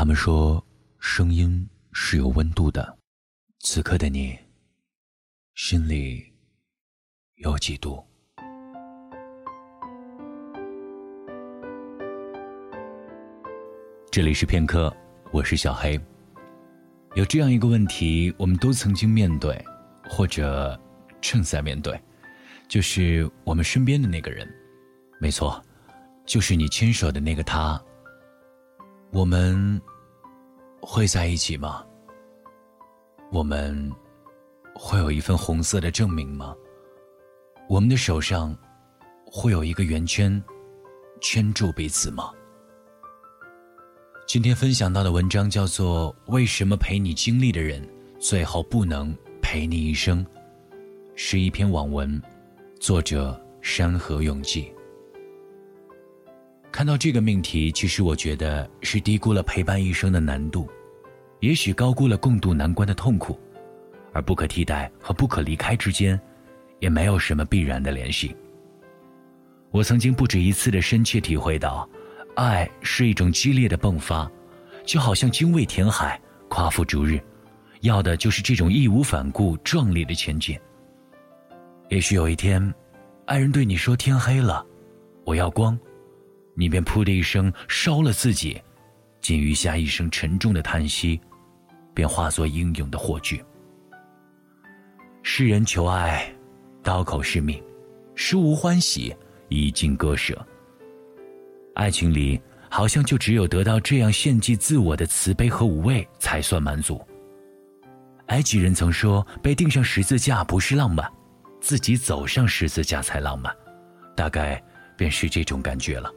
他们说，声音是有温度的。此刻的你，心里有几度？这里是片刻，我是小黑。有这样一个问题，我们都曾经面对，或者正在面对，就是我们身边的那个人，没错，就是你牵手的那个他。我们会在一起吗？我们会有一份红色的证明吗？我们的手上会有一个圆圈圈住彼此吗？今天分享到的文章叫做《为什么陪你经历的人最后不能陪你一生》，是一篇网文，作者山河永记。看到这个命题，其实我觉得是低估了陪伴一生的难度，也许高估了共度难关的痛苦，而不可替代和不可离开之间，也没有什么必然的联系。我曾经不止一次的深切体会到。爱是一种激烈的迸发，就好像精卫填海，夸父逐日，要的就是这种义无反顾、壮烈的前进。也许有一天，爱人对你说：“天黑了，我要光。”你便噗的一声烧了自己，仅余下一声沉重的叹息，便化作英勇的火炬。世人求爱，刀口是命，实无欢喜，一尽割舍。爱情里，好像就只有得到这样献祭自我的慈悲和无畏，才算满足。埃及人曾说：“被钉上十字架不是浪漫，自己走上十字架才浪漫。”大概便是这种感觉了。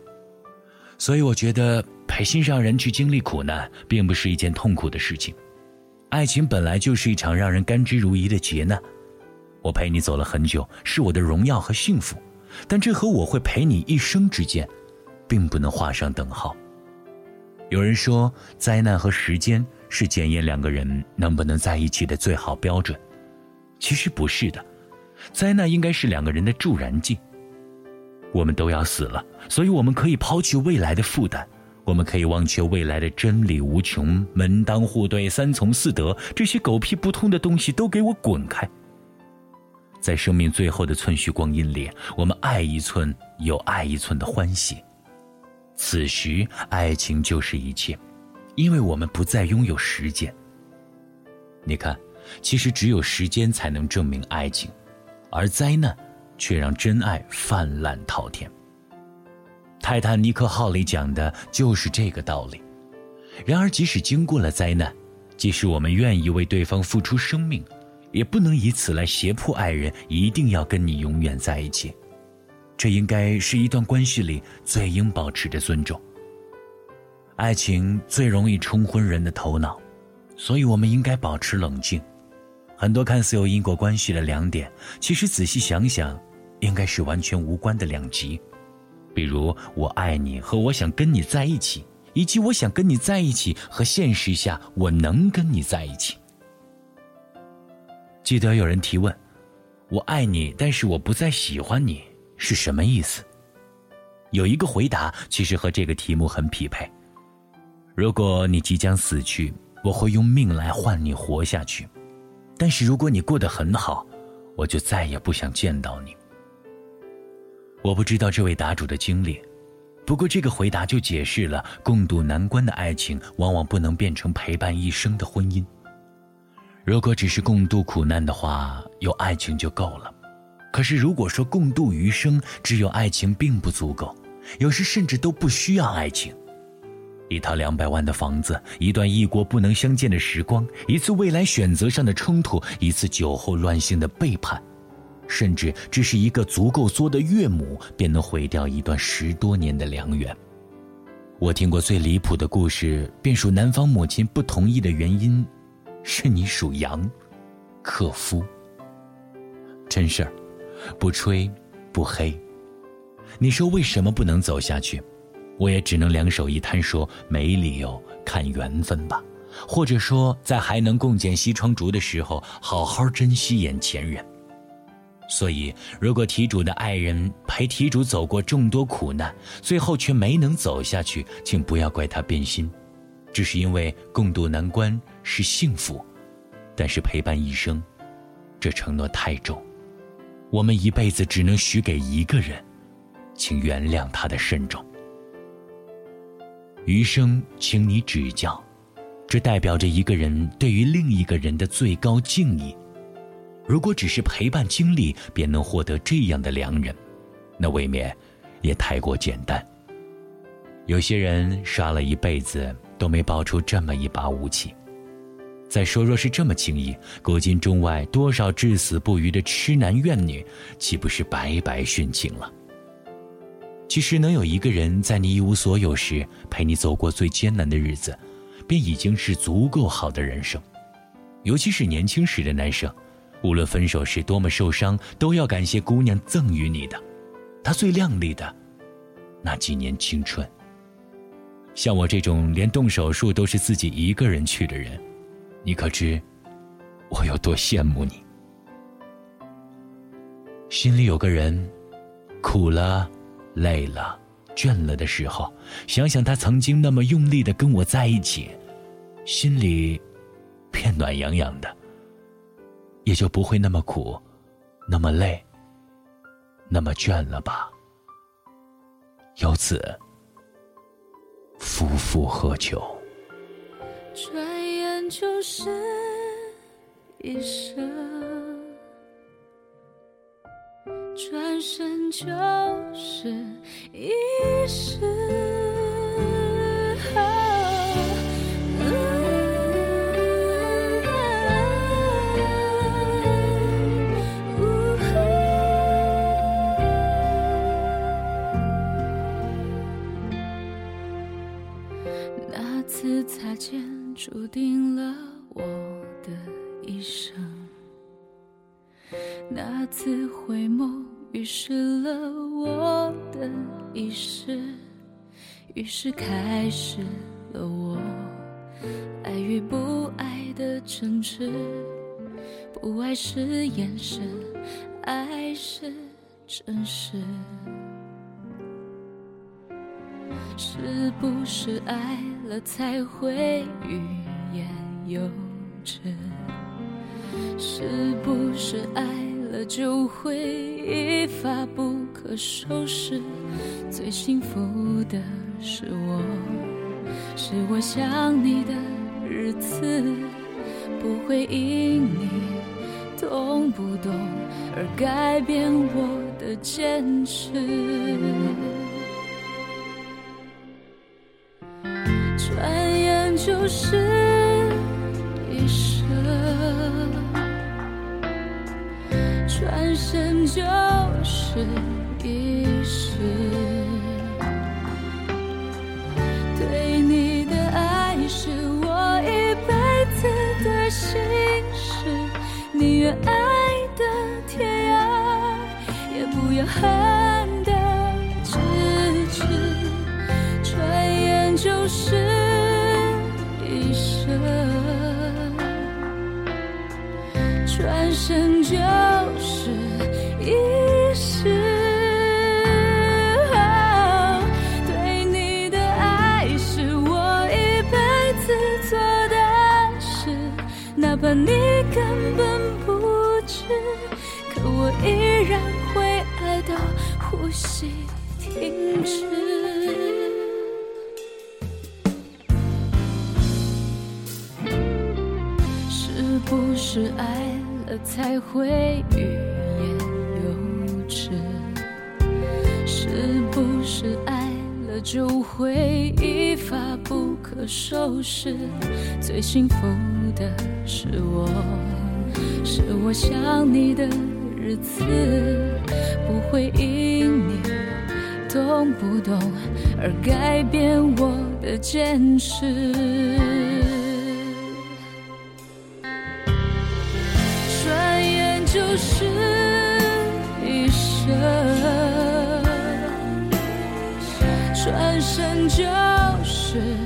所以，我觉得陪心上人去经历苦难，并不是一件痛苦的事情。爱情本来就是一场让人甘之如饴的劫难。我陪你走了很久，是我的荣耀和幸福，但这和我会陪你一生之间。并不能画上等号。有人说，灾难和时间是检验两个人能不能在一起的最好标准。其实不是的，灾难应该是两个人的助燃剂。我们都要死了，所以我们可以抛弃未来的负担，我们可以忘却未来的真理无穷、门当户对、三从四德这些狗屁不通的东西，都给我滚开。在生命最后的寸许光阴里，我们爱一寸有爱一寸的欢喜。此时，爱情就是一切，因为我们不再拥有时间。你看，其实只有时间才能证明爱情，而灾难却让真爱泛滥滔天。泰坦尼克号里讲的就是这个道理。然而，即使经过了灾难，即使我们愿意为对方付出生命，也不能以此来胁迫爱人一定要跟你永远在一起。这应该是一段关系里最应保持的尊重。爱情最容易冲昏人的头脑，所以我们应该保持冷静。很多看似有因果关系的两点，其实仔细想想，应该是完全无关的两极。比如“我爱你”和“我想跟你在一起”，以及“我想跟你在一起”和现实下“我能跟你在一起”。记得有人提问：“我爱你，但是我不再喜欢你。”是什么意思？有一个回答，其实和这个题目很匹配。如果你即将死去，我会用命来换你活下去；但是如果你过得很好，我就再也不想见到你。我不知道这位答主的经历，不过这个回答就解释了共度难关的爱情往往不能变成陪伴一生的婚姻。如果只是共度苦难的话，有爱情就够了。可是，如果说共度余生只有爱情并不足够，有时甚至都不需要爱情。一套两百万的房子，一段异国不能相见的时光，一次未来选择上的冲突，一次酒后乱性的背叛，甚至只是一个足够作的岳母，便能毁掉一段十多年的良缘。我听过最离谱的故事，便属男方母亲不同意的原因，是你属羊，克夫。真事儿。不吹，不黑。你说为什么不能走下去？我也只能两手一摊，说没理由，看缘分吧。或者说，在还能共剪西窗烛的时候，好好珍惜眼前人。所以，如果题主的爱人陪题主走过众多苦难，最后却没能走下去，请不要怪他变心，只是因为共度难关是幸福，但是陪伴一生，这承诺太重，我们一辈子只能许给一个人，请原谅他的慎重。余生，请你指教，这代表着一个人对于另一个人的最高敬意。如果只是陪伴经历便能获得这样的良人，那未免也太过简单。有些人杀了一辈子都没爆出这么一把武器。再说，若是这么轻易，古今中外多少至死不渝的痴男怨女，岂不是白白殉情了？其实，能有一个人在你一无所有时陪你走过最艰难的日子，便已经是足够好的人生。尤其是年轻时的男生，无论分手时多么受伤，都要感谢姑娘赠予你的，她最靓丽的那几年青春。像我这种连动手术都是自己一个人去的人，你可知我有多羡慕你？心里有个人，苦了、累了、倦了的时候，想想他曾经那么用力的跟我在一起，心里便暖洋洋的，也就不会那么苦、那么累、那么倦了吧。由此。夫复何求？转眼就是一生，转身就是一世。预示了我的一世，于是开始了我爱与不爱的争执。不爱是眼神，爱是真实。是不是爱了才会欲言又止？是不是爱了就会一发不可收拾？最幸福的是我，是我想你的日子，不会因你懂不懂而改变我的坚持。转眼就是就是一世。对你的爱是我一辈子的心事，宁愿爱的天涯，也不要恨的咫尺。转眼就是。转身就一世，对你的爱是我一辈子做的事，哪怕你根本不知，可我依然会爱到呼吸停止。是不是爱了才会欲是爱了就会一发不可收拾？最幸福的是我，是我想你的日子，不会因你懂不懂而改变我的坚持。生就是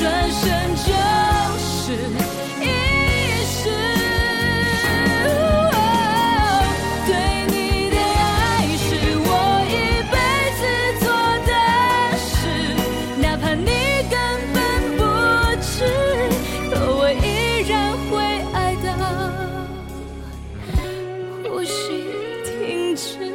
转身就是一世，对你的爱是我一辈子做的事，哪怕你根本不知，可我依然会爱到呼吸停止。